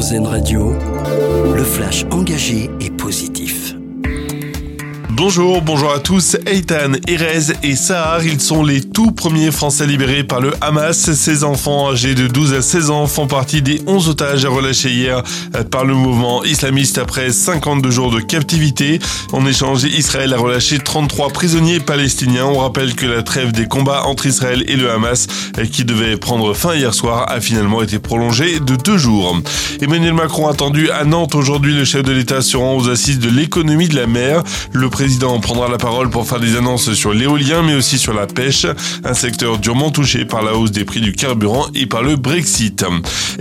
RZN Radio, le flash engagé et positif. Bonjour, bonjour à tous. Eitan, Erez et Sahar, ils sont les tout premiers Français libérés par le Hamas. Ces enfants âgés de 12 à 16 ans font partie des 11 otages relâchés hier par le mouvement islamiste après 52 jours de captivité. En échange, Israël a relâché 33 prisonniers palestiniens. On rappelle que la trêve des combats entre Israël et le Hamas, qui devait prendre fin hier soir, a finalement été prolongée de deux jours. Emmanuel Macron attendu à Nantes aujourd'hui. Le chef de l'État se rend aux assises de l'économie de la mer. Le président prendra la parole pour faire des annonces sur l'éolien, mais aussi sur la pêche, un secteur durement touché par la hausse des prix du carburant et par le Brexit.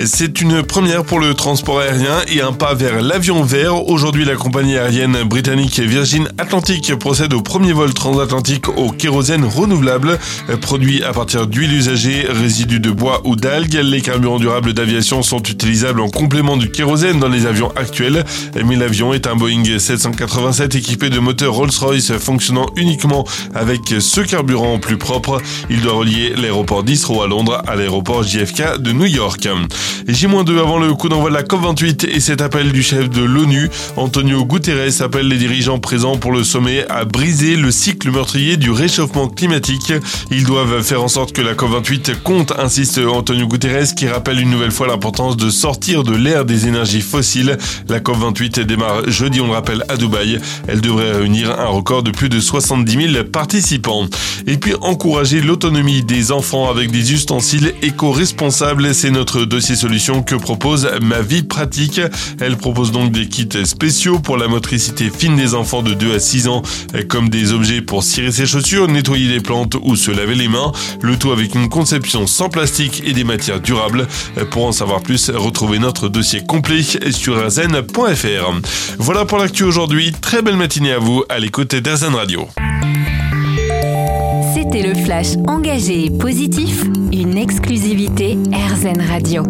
C'est une première pour le transport aérien et un pas vers l'avion vert. Aujourd'hui, la compagnie aérienne britannique Virgin Atlantic procède au premier vol transatlantique au kérosène renouvelable, produit à partir d'huile usagée, résidus de bois ou d'algues. Les carburants durables d'aviation sont utilisables en complément du kérosène dans les avions actuels, mais l'avion est un Boeing 787 équipé de moteurs Rolls-Royce fonctionnant uniquement avec ce carburant plus propre. Il doit relier l'aéroport d'Israël à Londres à l'aéroport JFK de New York. J-2 avant le coup d'envoi de la COP28 et cet appel du chef de l'ONU, Antonio Guterres appelle les dirigeants présents pour le sommet à briser le cycle meurtrier du réchauffement climatique. Ils doivent faire en sorte que la COP28 compte, insiste Antonio Guterres, qui rappelle une nouvelle fois l'importance de sortir de l'ère des énergies fossiles. La COP28 démarre jeudi, on le rappelle, à Dubaï. Elle devrait réunir un record de plus de 70 000 participants. Et puis encourager l'autonomie des enfants avec des ustensiles éco-responsables, c'est notre dossier solution que propose Ma Vie Pratique. Elle propose donc des kits spéciaux pour la motricité fine des enfants de 2 à 6 ans, comme des objets pour cirer ses chaussures, nettoyer les plantes ou se laver les mains, le tout avec une conception sans plastique et des matières durables. Pour en savoir plus, retrouvez notre dossier complet sur azen.fr. Voilà pour l'actu aujourd'hui, très belle matinée à vous à l'écoute d'Airzen Radio. C'était le flash engagé et positif, une exclusivité AirZen Radio.